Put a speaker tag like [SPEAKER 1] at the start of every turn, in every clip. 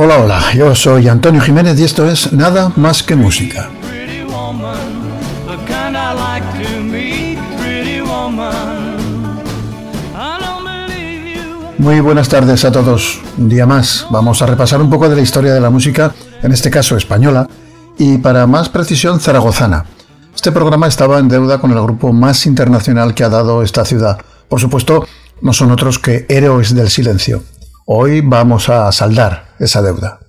[SPEAKER 1] Hola, hola, yo soy Antonio Jiménez y esto es Nada más que música. Muy buenas tardes a todos. Un día más vamos a repasar un poco de la historia de la música, en este caso española, y para más precisión zaragozana. Este programa estaba en deuda con el grupo más internacional que ha dado esta ciudad. Por supuesto, no son otros que Héroes del Silencio. Hoy vamos a saldar esa deuda.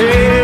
[SPEAKER 2] Agárrate.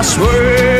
[SPEAKER 2] I swear.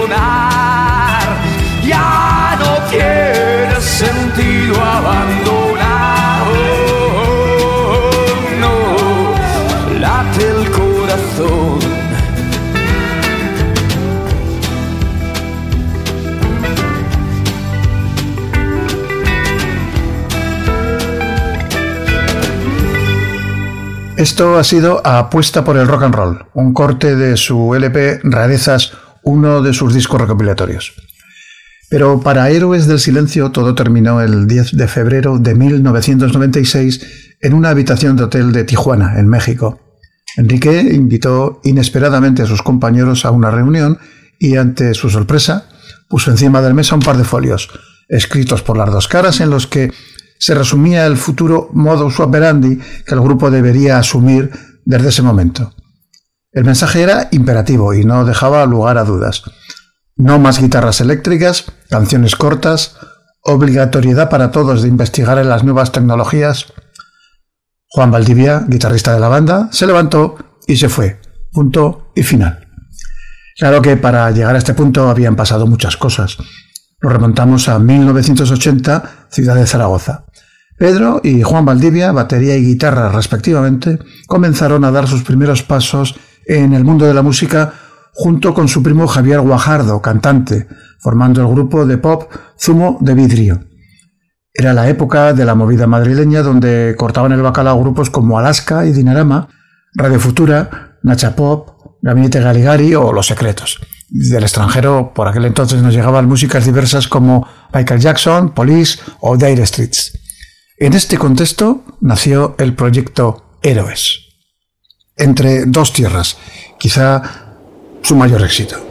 [SPEAKER 1] Esto ha sido Apuesta por el Rock and Roll, un corte de su LP Rarezas, uno de sus discos recopilatorios. Pero para Héroes del Silencio todo terminó el 10 de febrero de 1996 en una habitación de hotel de Tijuana, en México. Enrique invitó inesperadamente a sus compañeros a una reunión y ante su sorpresa puso encima del mesa un par de folios, escritos por las dos caras en los que se resumía el futuro modus operandi que el grupo debería asumir desde ese momento. El mensaje era imperativo y no dejaba lugar a dudas. No más guitarras eléctricas, canciones cortas, obligatoriedad para todos de investigar en las nuevas tecnologías. Juan Valdivia, guitarrista de la banda, se levantó y se fue. Punto y final. Claro que para llegar a este punto habían pasado muchas cosas. Nos remontamos a 1980, ciudad de Zaragoza. Pedro y Juan Valdivia, batería y guitarra respectivamente, comenzaron a dar sus primeros pasos en el mundo de la música junto con su primo Javier Guajardo, cantante, formando el grupo de pop Zumo de Vidrio. Era la época de la movida madrileña donde cortaban el bacalao grupos como Alaska y Dinarama, Radio Futura, Nacha Pop, Gabinete Galigari o Los Secretos. Del extranjero, por aquel entonces nos llegaban músicas diversas como Michael Jackson, Police o Dire Streets. En este contexto nació el proyecto Héroes. Entre dos tierras, quizá su mayor éxito.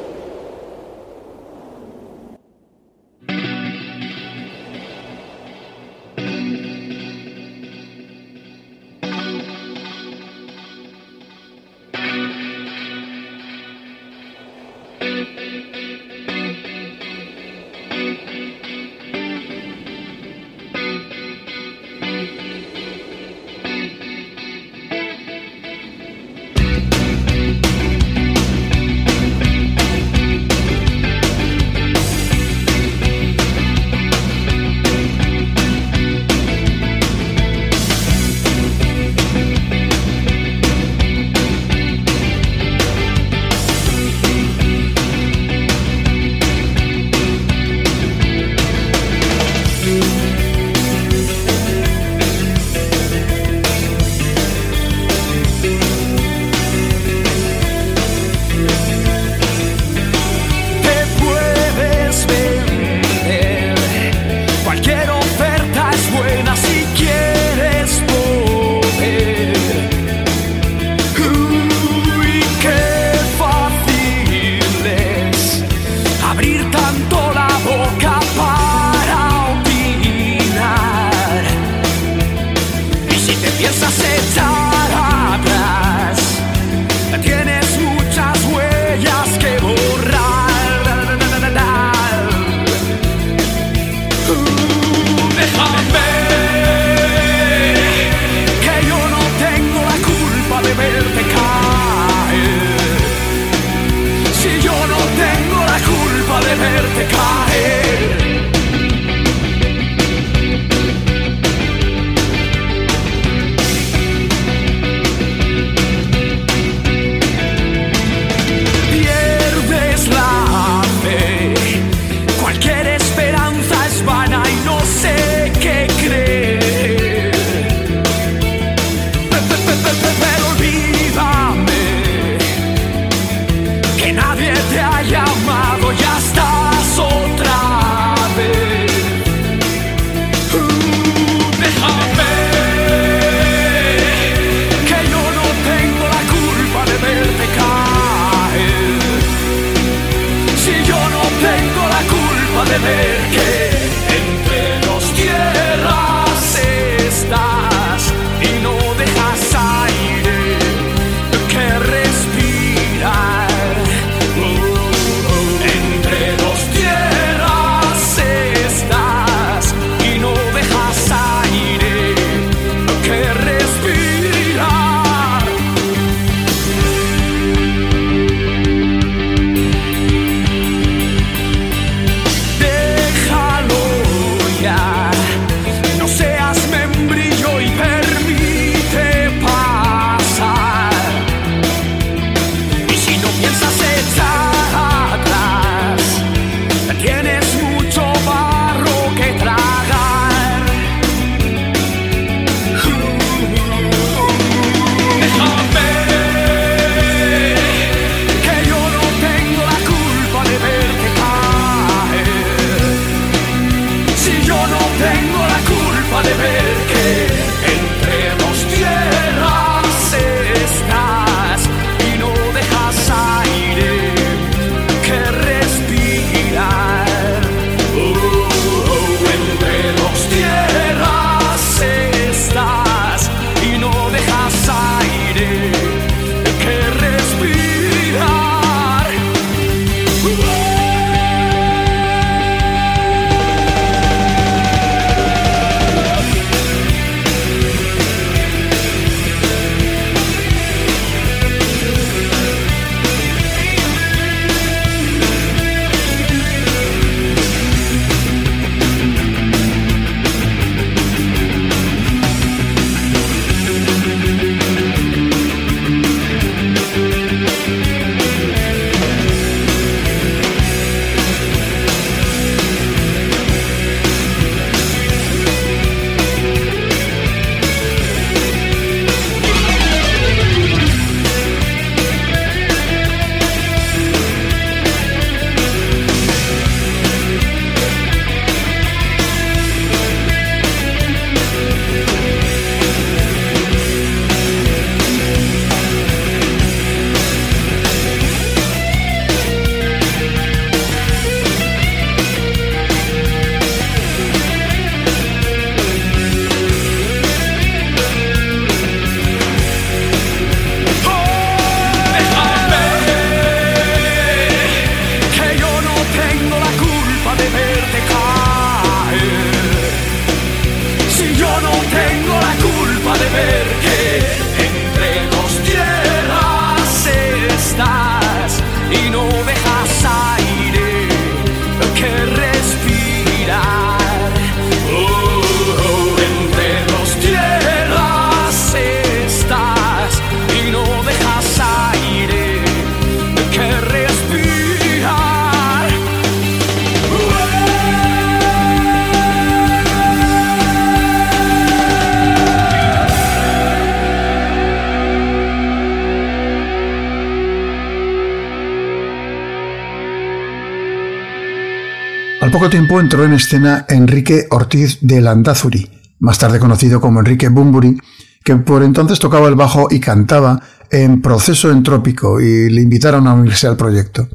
[SPEAKER 1] Entró en escena Enrique Ortiz de Landazuri, más tarde conocido como Enrique Bumburi, que por entonces tocaba el bajo y cantaba en Proceso Entrópico y le invitaron a unirse al proyecto.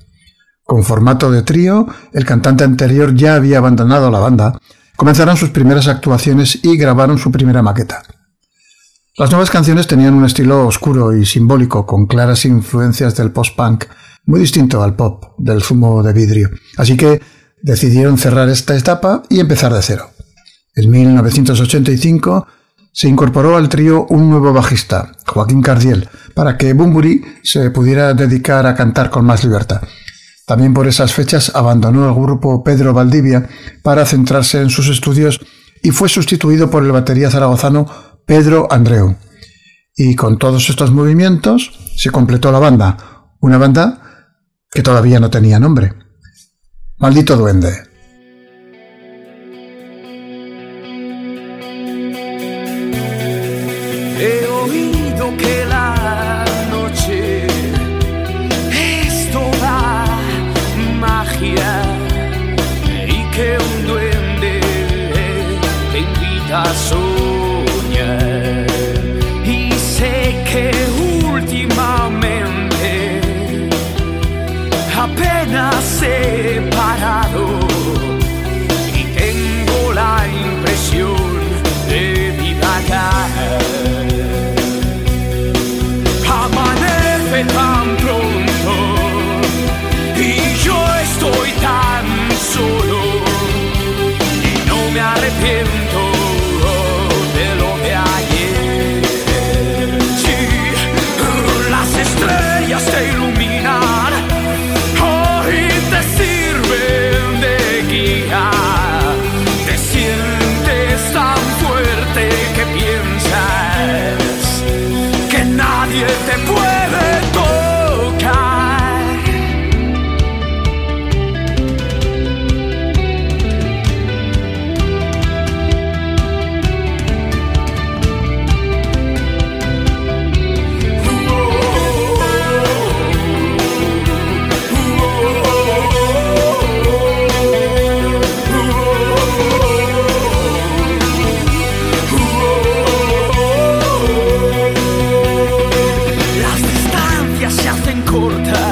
[SPEAKER 1] Con formato de trío, el cantante anterior ya había abandonado la banda, comenzaron sus primeras actuaciones y grabaron su primera maqueta. Las nuevas canciones tenían un estilo oscuro y simbólico, con claras influencias del post-punk, muy distinto al pop del zumo de vidrio. Así que decidieron cerrar esta etapa y empezar de cero. En 1985 se incorporó al trío un nuevo bajista, Joaquín Cardiel, para que Bumburi se pudiera dedicar a cantar con más libertad. También por esas fechas abandonó el grupo Pedro Valdivia para centrarse en sus estudios y fue sustituido por el batería zaragozano Pedro Andreu. Y con todos estos movimientos se completó la banda, una banda que todavía no tenía nombre. Maldito duende. quarter time.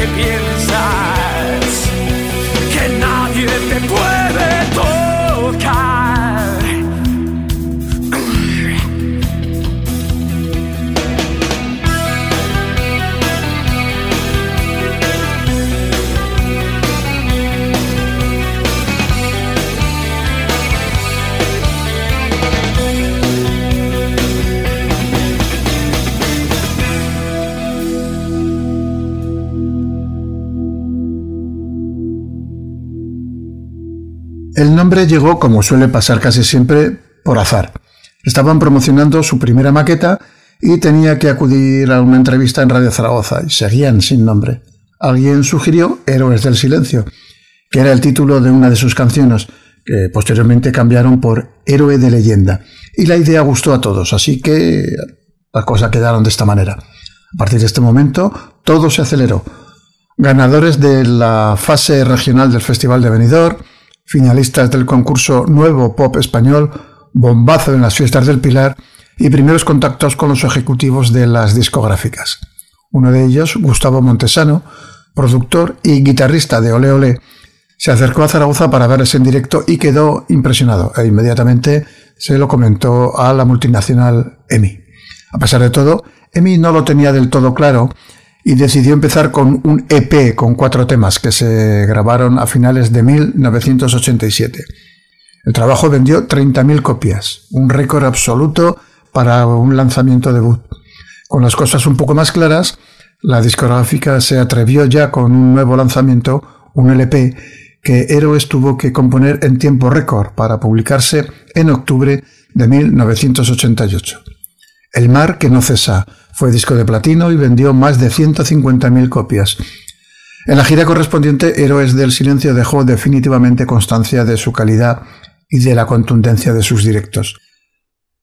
[SPEAKER 1] que piensa. Llegó, como suele pasar casi siempre, por azar. Estaban promocionando su primera maqueta y tenía que acudir a una entrevista en Radio Zaragoza y seguían sin nombre. Alguien sugirió Héroes del Silencio, que era el título de una de sus canciones, que posteriormente cambiaron por Héroe de Leyenda. Y la idea gustó a todos, así que las cosas quedaron de esta manera. A partir de este momento, todo se aceleró. Ganadores de la fase regional del Festival de Benidorm, finalistas del concurso Nuevo Pop Español, bombazo en las fiestas del Pilar y primeros contactos con los ejecutivos de las discográficas. Uno de ellos, Gustavo Montesano, productor y guitarrista de Ole Ole, se acercó a Zaragoza para verles en directo y quedó impresionado e inmediatamente se lo comentó a la multinacional EMI. A pesar de todo, EMI no lo tenía del todo claro y decidió empezar con un EP con cuatro temas que se grabaron a finales de 1987. El trabajo vendió 30.000 copias, un récord absoluto para un lanzamiento debut. Con las cosas un poco más claras, la discográfica se atrevió ya con un nuevo lanzamiento, un LP, que Héroes tuvo que componer en tiempo récord para publicarse en octubre de 1988. El mar que no cesa fue disco de platino y vendió más de 150.000 copias. En la gira correspondiente, Héroes del Silencio dejó definitivamente constancia de su calidad y de la contundencia de sus directos.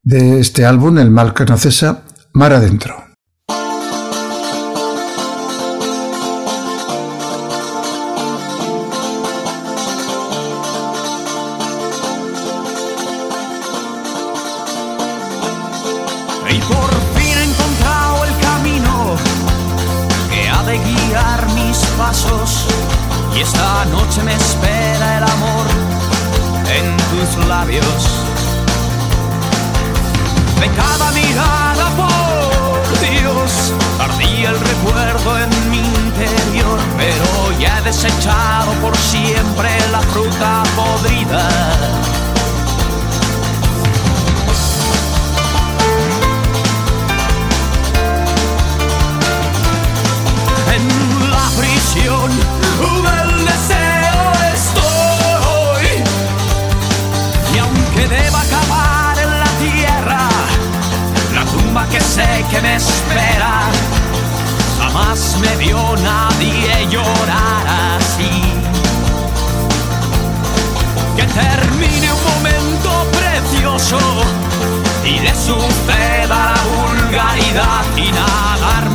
[SPEAKER 1] De este álbum, El mal que no cesa, Mar Adentro.
[SPEAKER 2] Por siempre la fruta podrida. en la prisión del deseo estoy. Y aunque deba acabar en la tierra, la tumba que sé que me espera, jamás me vio nadie y le suceda la vulgaridad y nadar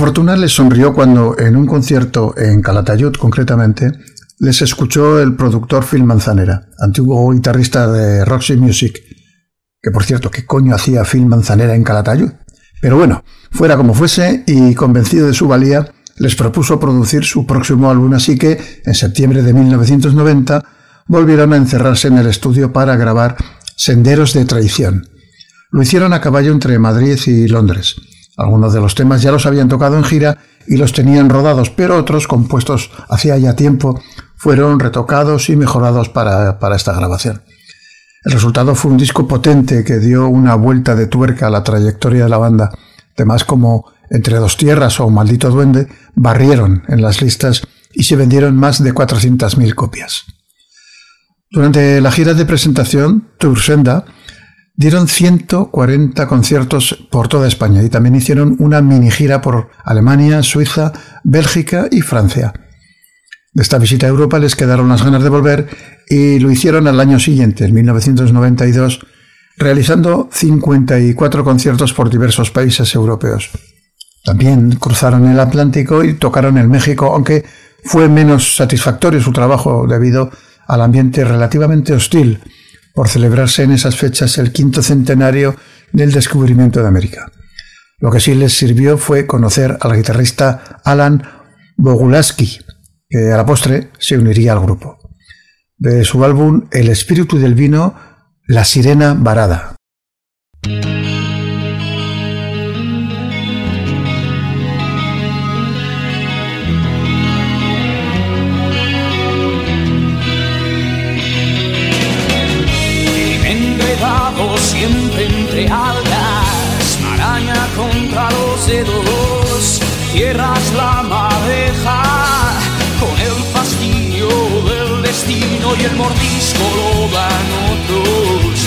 [SPEAKER 1] fortuna les sonrió cuando, en un concierto en Calatayud concretamente, les escuchó el productor Phil Manzanera, antiguo guitarrista de Roxy Music, que por cierto, ¿qué coño hacía Phil Manzanera en Calatayud? Pero bueno, fuera como fuese y convencido de su valía, les propuso producir su próximo álbum, así que, en septiembre de 1990, volvieron a encerrarse en el estudio para grabar Senderos de Traición. Lo hicieron a caballo entre Madrid y Londres. Algunos de los temas ya los habían tocado en gira y los tenían rodados, pero otros, compuestos hacía ya tiempo, fueron retocados y mejorados para, para esta grabación. El resultado fue un disco potente que dio una vuelta de tuerca a la trayectoria de la banda. Temas como Entre dos tierras o Maldito Duende barrieron en las listas y se vendieron más de 400.000 copias. Durante la gira de presentación, Tour Senda, Dieron 140 conciertos por toda España y también hicieron una mini gira por Alemania, Suiza, Bélgica y Francia. De esta visita a Europa les quedaron las ganas de volver y lo hicieron al año siguiente, en 1992, realizando 54 conciertos por diversos países europeos. También cruzaron el Atlántico y tocaron en México, aunque fue menos satisfactorio su trabajo debido al ambiente relativamente hostil por celebrarse en esas fechas el quinto centenario del descubrimiento de América. Lo que sí les sirvió fue conocer al guitarrista Alan Bogulaski, que a la postre se uniría al grupo. De su álbum El espíritu del vino, La sirena varada.
[SPEAKER 2] Contra los dedos, cierras la madeja con el fastidio del destino y el mordisco lo dan otros.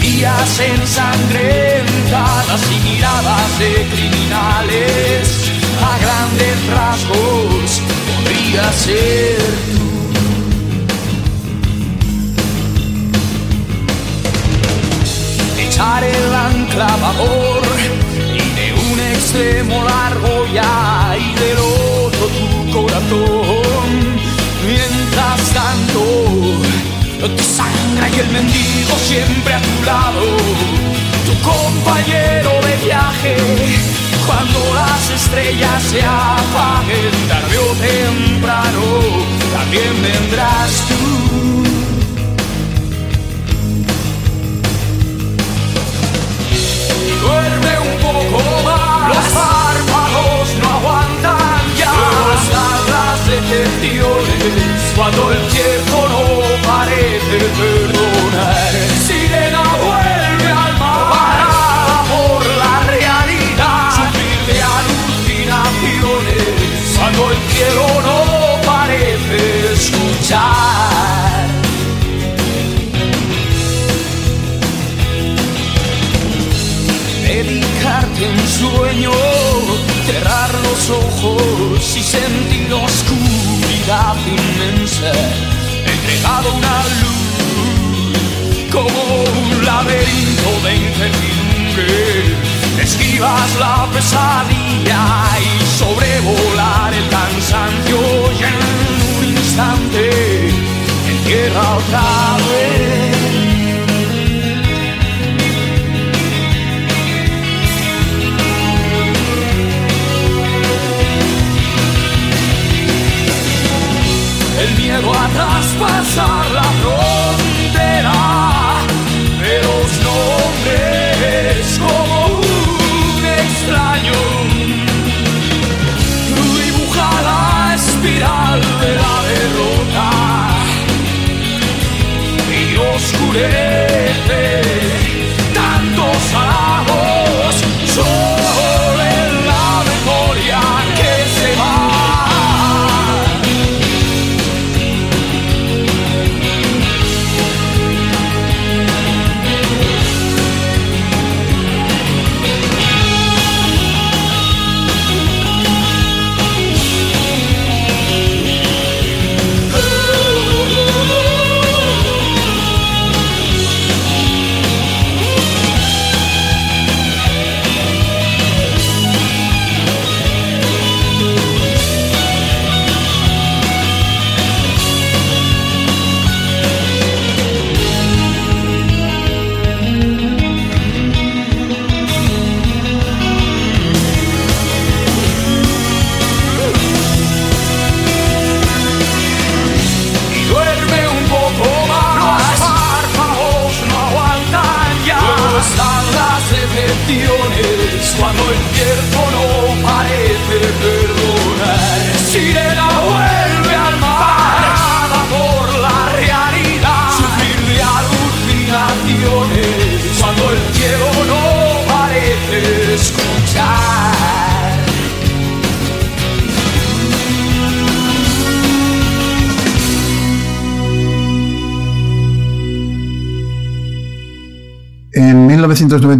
[SPEAKER 2] Días ensangrentadas y miradas de criminales, a grandes rasgos podría ser tú. el anclavador y de un extremo largo ya y del otro tu corazón. Mientras tanto, te sangra y el mendigo siempre a tu lado, tu compañero de viaje. Cuando las estrellas se apaguen tarde o temprano, también vendrás tú. Párpados no aguantan ya. Las decepciones cuando el tiempo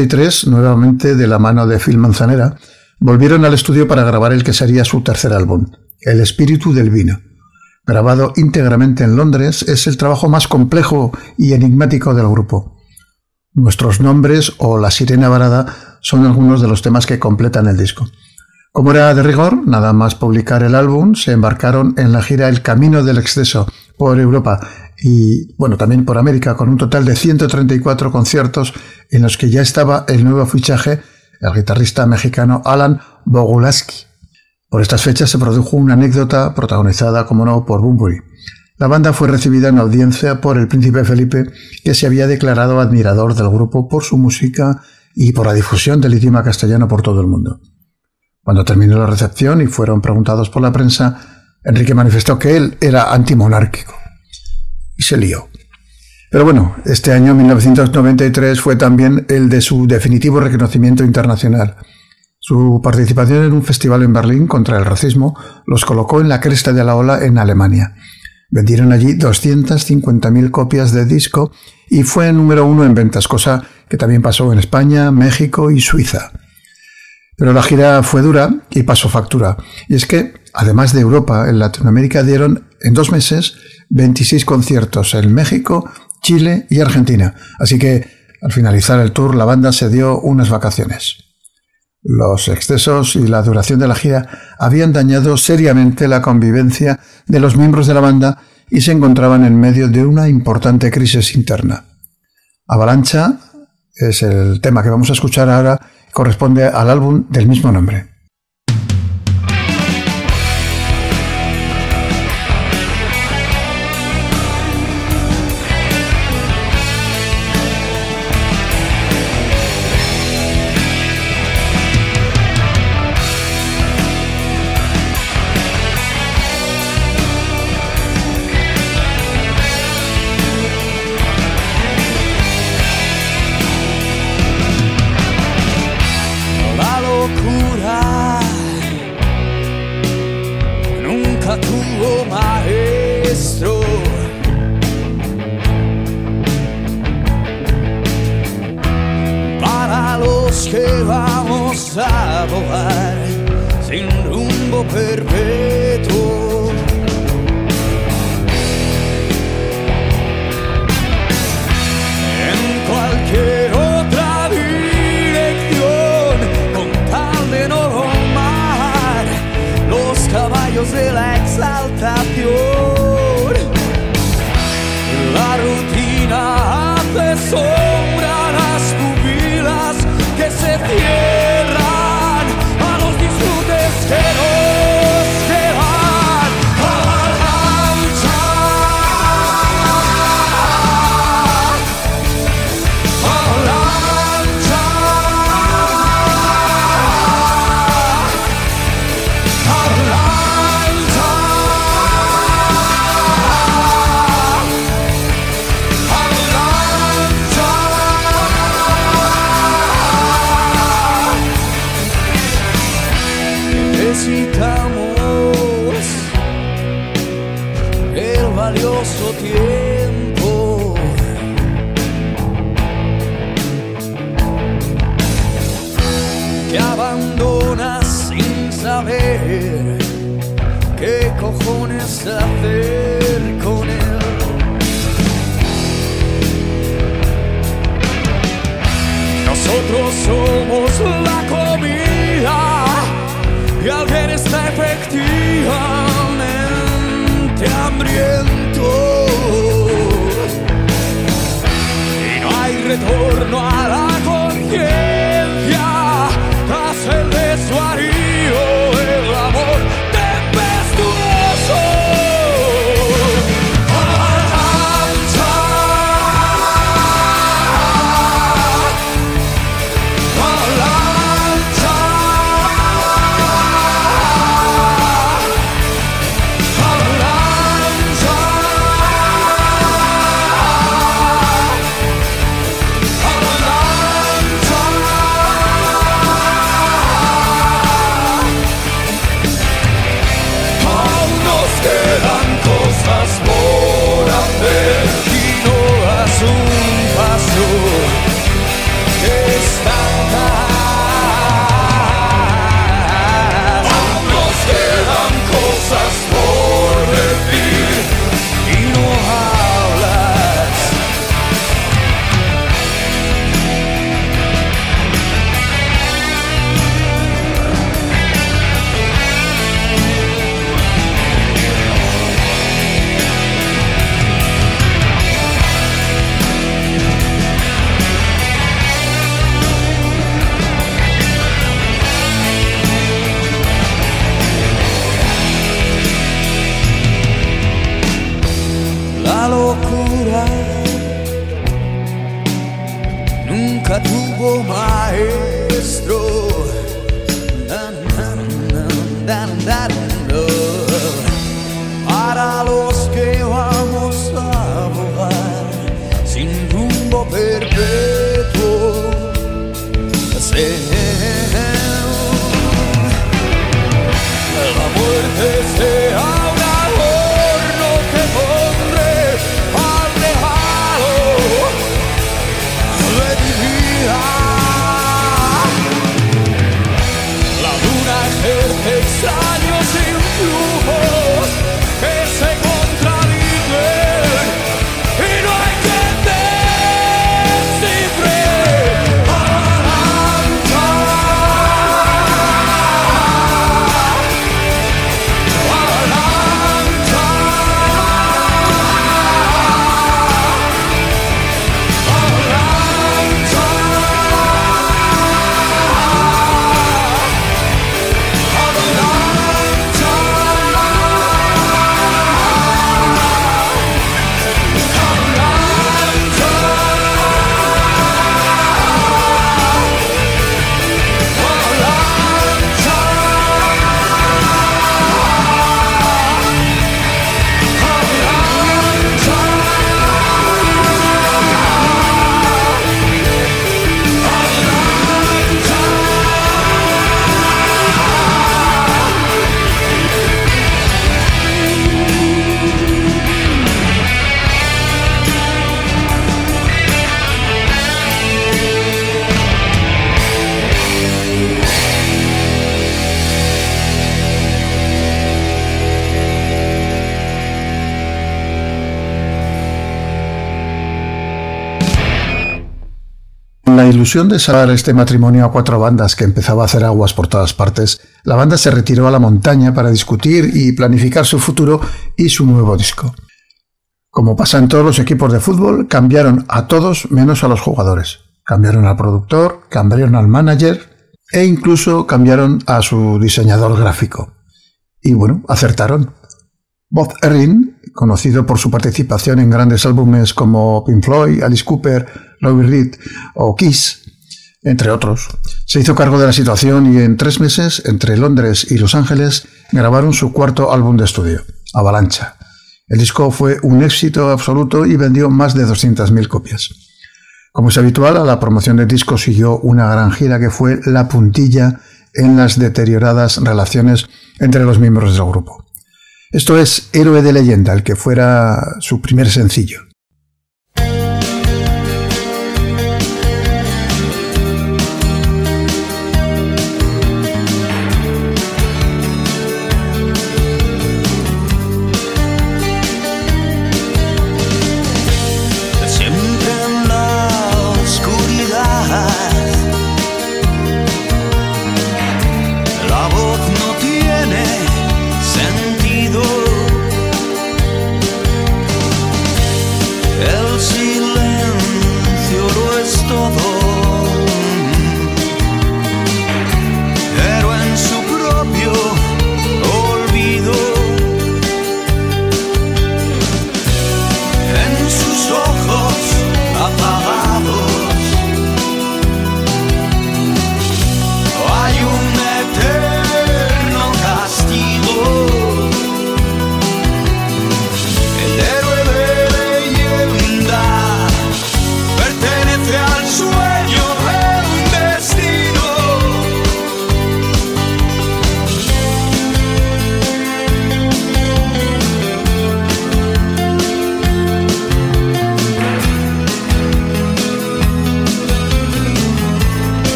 [SPEAKER 1] 1993, nuevamente de la mano de Phil Manzanera, volvieron al estudio para grabar el que sería su tercer álbum, El espíritu del vino. Grabado íntegramente en Londres, es el trabajo más complejo y enigmático del grupo. Nuestros nombres o La Sirena Varada son algunos de los temas que completan el disco. Como era de rigor, nada más publicar el álbum, se embarcaron en la gira El Camino del Exceso por Europa y, bueno, también por América, con un total de 134 conciertos en los que ya estaba el nuevo fichaje, el guitarrista mexicano Alan Bogulaski. Por estas fechas se produjo una anécdota protagonizada, como no, por Bunbury. La banda fue recibida en audiencia por el príncipe Felipe, que se había declarado admirador del grupo por su música y por la difusión del idioma castellano por todo el mundo. Cuando terminó la recepción y fueron preguntados por la prensa, Enrique manifestó que él era antimonárquico. Se lió. Pero bueno, este año 1993 fue también el de su definitivo reconocimiento internacional. Su participación en un festival en Berlín contra el racismo los colocó en la cresta de la ola en Alemania. Vendieron allí 250.000 copias de disco y fue número uno en ventas, cosa que también pasó en España, México y Suiza. Pero la gira fue dura y pasó factura. Y es que, además de Europa, en Latinoamérica dieron en dos meses 26 conciertos en México, Chile y Argentina. Así que, al finalizar el tour, la banda se dio unas vacaciones. Los excesos y la duración de la gira habían dañado seriamente la convivencia de los miembros de la banda y se encontraban en medio de una importante crisis interna. Avalancha es el tema que vamos a escuchar ahora corresponde al álbum del mismo nombre. De salvar este matrimonio a cuatro bandas que empezaba a hacer aguas por todas partes, la banda se retiró a la montaña para discutir y planificar su futuro y su nuevo disco. Como pasa en todos los equipos de fútbol, cambiaron a todos menos a los jugadores. Cambiaron al productor, cambiaron al manager e incluso cambiaron a su diseñador gráfico. Y bueno, acertaron. Bob Erin, conocido por su participación en grandes álbumes como Pink Floyd, Alice Cooper, Louis Reed o Kiss, entre otros. Se hizo cargo de la situación y en tres meses, entre Londres y Los Ángeles, grabaron su cuarto álbum de estudio, Avalancha. El disco fue un éxito absoluto y vendió más de 200.000 copias. Como es habitual, a la promoción del disco siguió una gran gira que fue la puntilla en las deterioradas relaciones entre los miembros del grupo. Esto es Héroe de leyenda, el que fuera su primer sencillo.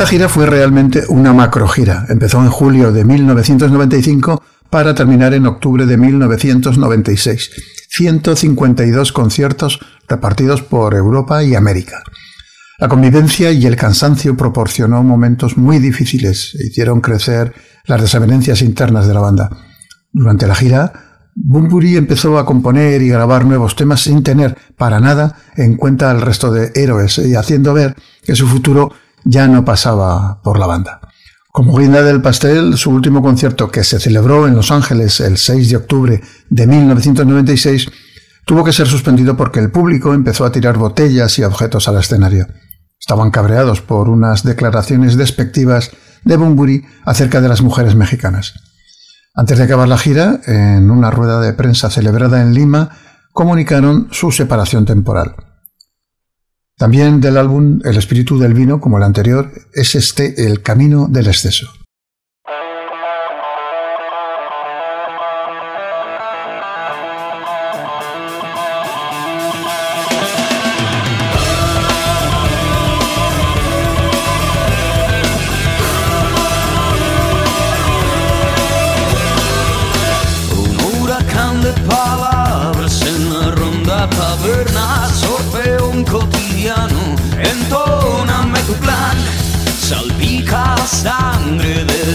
[SPEAKER 1] Esta gira fue realmente una macrogira. Empezó en julio de 1995 para terminar en octubre de 1996. 152 conciertos repartidos por Europa y América. La convivencia y el cansancio proporcionó momentos muy difíciles e hicieron crecer las desavenencias internas de la banda. Durante la gira, Bumburi empezó a componer y grabar nuevos temas sin tener para nada en cuenta al resto de héroes y haciendo ver que su futuro ya no pasaba por la banda. Como guinda del pastel, su último concierto, que se celebró en Los Ángeles el 6 de octubre de 1996, tuvo que ser suspendido porque el público empezó a tirar botellas y objetos al escenario. Estaban cabreados por unas declaraciones despectivas de Bumburi acerca de las mujeres mexicanas. Antes de acabar la gira, en una rueda de prensa celebrada en Lima, comunicaron su separación temporal. También del álbum El espíritu del vino, como el anterior, es este El camino del exceso.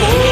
[SPEAKER 2] con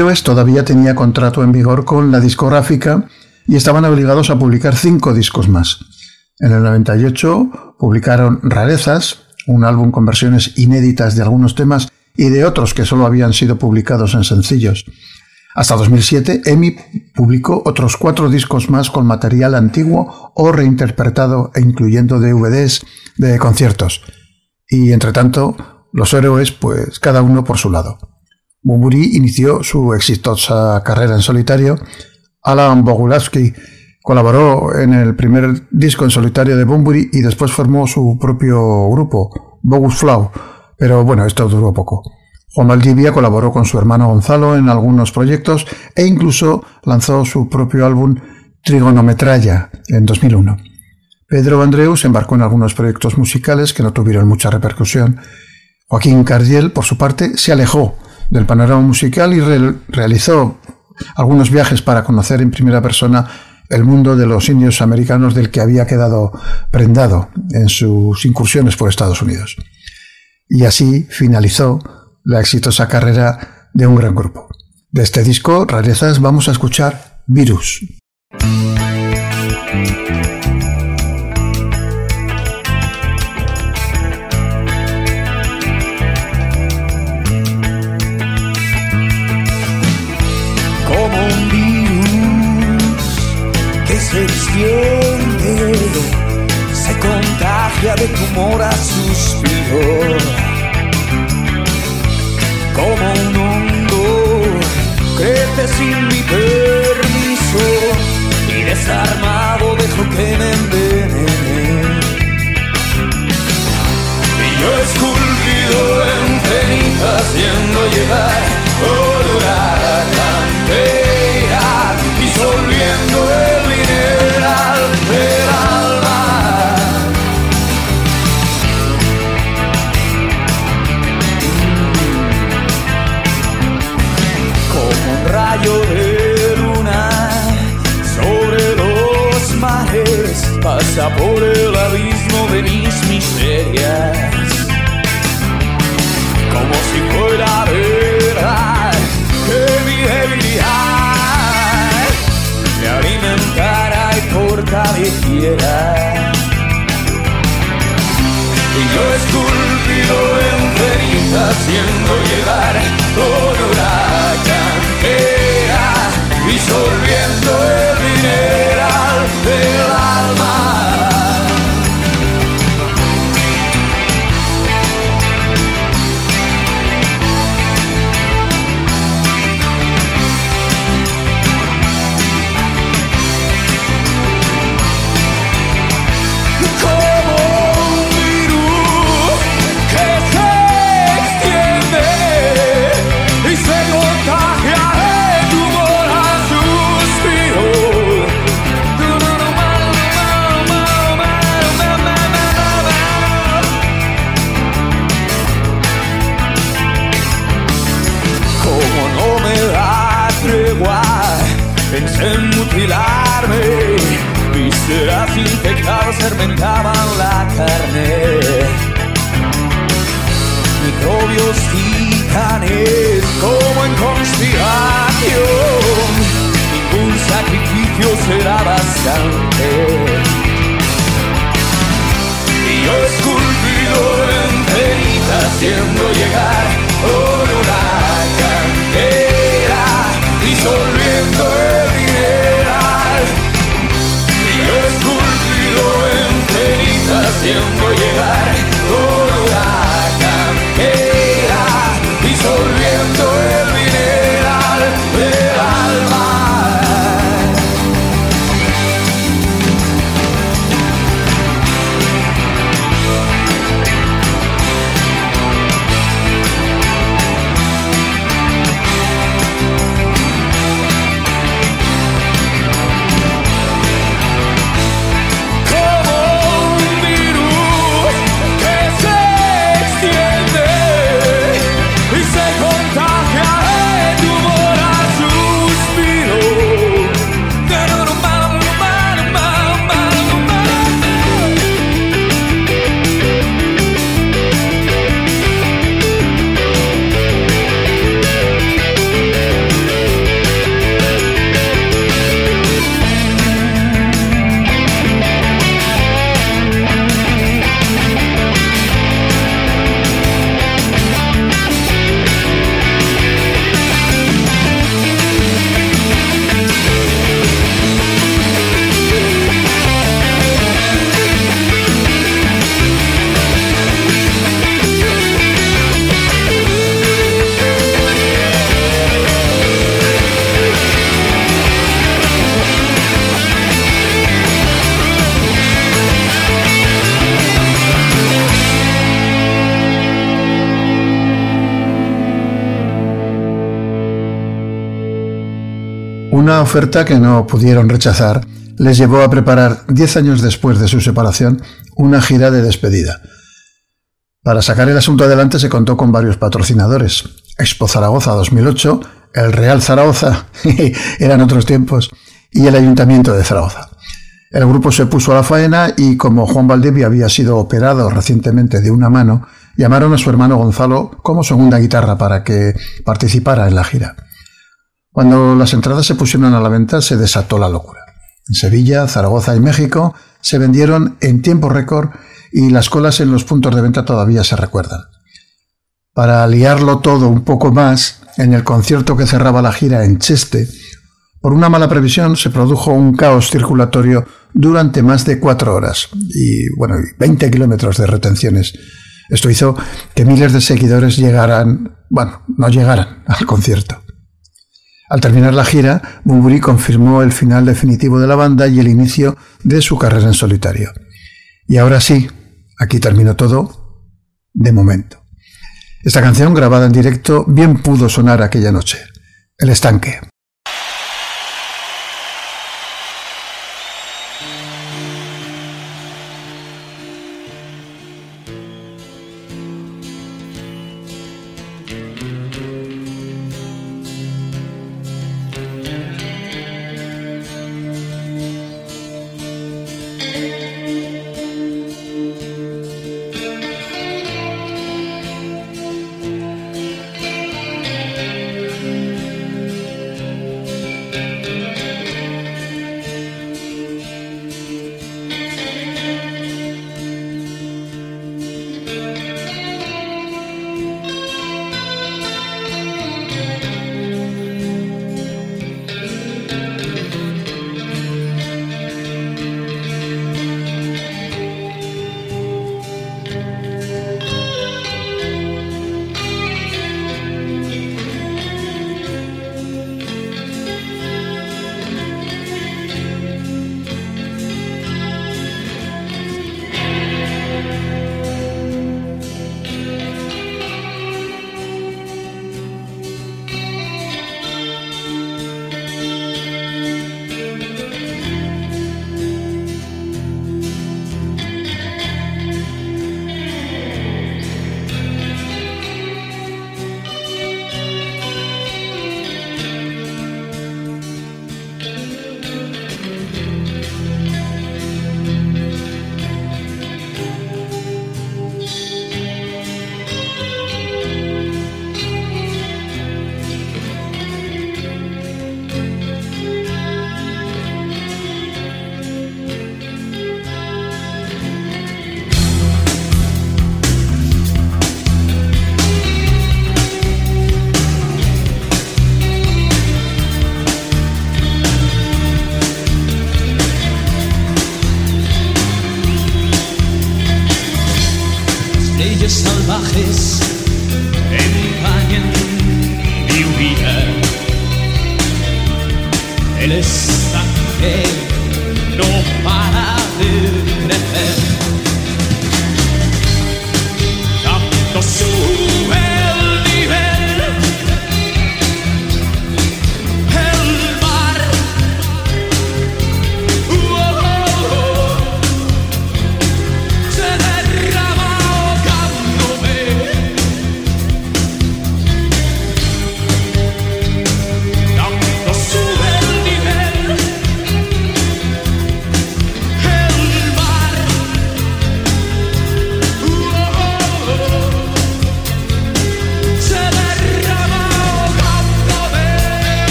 [SPEAKER 1] Héroes todavía tenía contrato en vigor con la discográfica y estaban obligados a publicar cinco discos más. En el 98 publicaron Rarezas, un álbum con versiones inéditas de algunos temas y de otros que solo habían sido publicados en sencillos. Hasta 2007, EMI publicó otros cuatro discos más con material antiguo o reinterpretado e incluyendo DVDs de conciertos. Y entre tanto, los héroes, pues cada uno por su lado. Bumburi inició su exitosa carrera en solitario. Alan Bogulavsky colaboró en el primer disco en solitario de Bumburi y después formó su propio grupo, Bogus Flow, pero bueno, esto duró poco. Juan Valdivia colaboró con su hermano Gonzalo en algunos proyectos e incluso lanzó su propio álbum Trigonometralla en 2001. Pedro Andreu se embarcó en algunos proyectos musicales que no tuvieron mucha repercusión. Joaquín Cardiel, por su parte, se alejó del panorama musical y realizó algunos viajes para conocer en primera persona el mundo de los indios americanos del que había quedado prendado en sus incursiones por Estados Unidos. Y así finalizó la exitosa carrera de un gran grupo. De este disco, Rarezas, vamos a escuchar Virus.
[SPEAKER 2] De tumor a suspiro como un hongo, crece sin mi permiso y desarmado dejo que me envenene. Y yo esculpido en cenizas haciendo llegar olor a cantera, disolviendo el por el abismo de mis miserias. Como si fuera verdad que mi debilidad me alimentara y fortaleciera. Y yo esculpido en cenizas haciendo llegar con huracán disolviendo
[SPEAKER 1] oferta que no pudieron rechazar les llevó a preparar, diez años después de su separación, una gira de despedida. Para sacar el asunto adelante se contó con varios patrocinadores. Expo Zaragoza 2008, el Real Zaragoza, eran otros tiempos, y el Ayuntamiento de Zaragoza. El grupo se puso a la faena y como Juan Valdivia había sido operado recientemente de una mano, llamaron a su hermano Gonzalo como segunda guitarra para que participara en la gira. Cuando las entradas se pusieron a la venta se desató la locura. En Sevilla, Zaragoza y México se vendieron en tiempo récord y las colas en los puntos de venta todavía se recuerdan. Para liarlo todo un poco más, en el concierto que cerraba la gira en Cheste, por una mala previsión se produjo un caos circulatorio durante más de cuatro horas y, bueno, 20 kilómetros de retenciones. Esto hizo que miles de seguidores llegaran, bueno, no llegaran al concierto. Al terminar la gira, Bunbury confirmó el final definitivo de la banda y el inicio de su carrera en solitario. Y ahora sí, aquí terminó todo, de momento. Esta canción, grabada en directo, bien pudo sonar aquella noche. El estanque.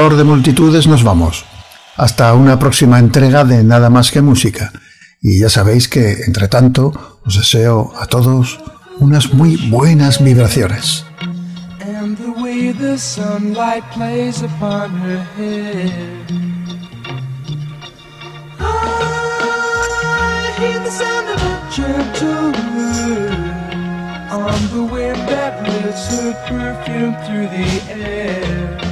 [SPEAKER 3] Olor de multitudes nos vamos. Hasta una próxima entrega de Nada más que música. Y ya sabéis que, entre tanto, os deseo a todos unas muy buenas vibraciones. on the wind that lifts her perfume through the air.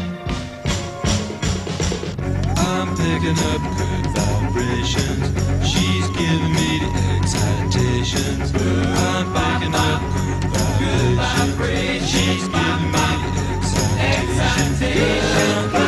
[SPEAKER 3] Picking up good vibrations. She's giving me the excitations. I'm picking up good vibrations. She's giving me the excitations.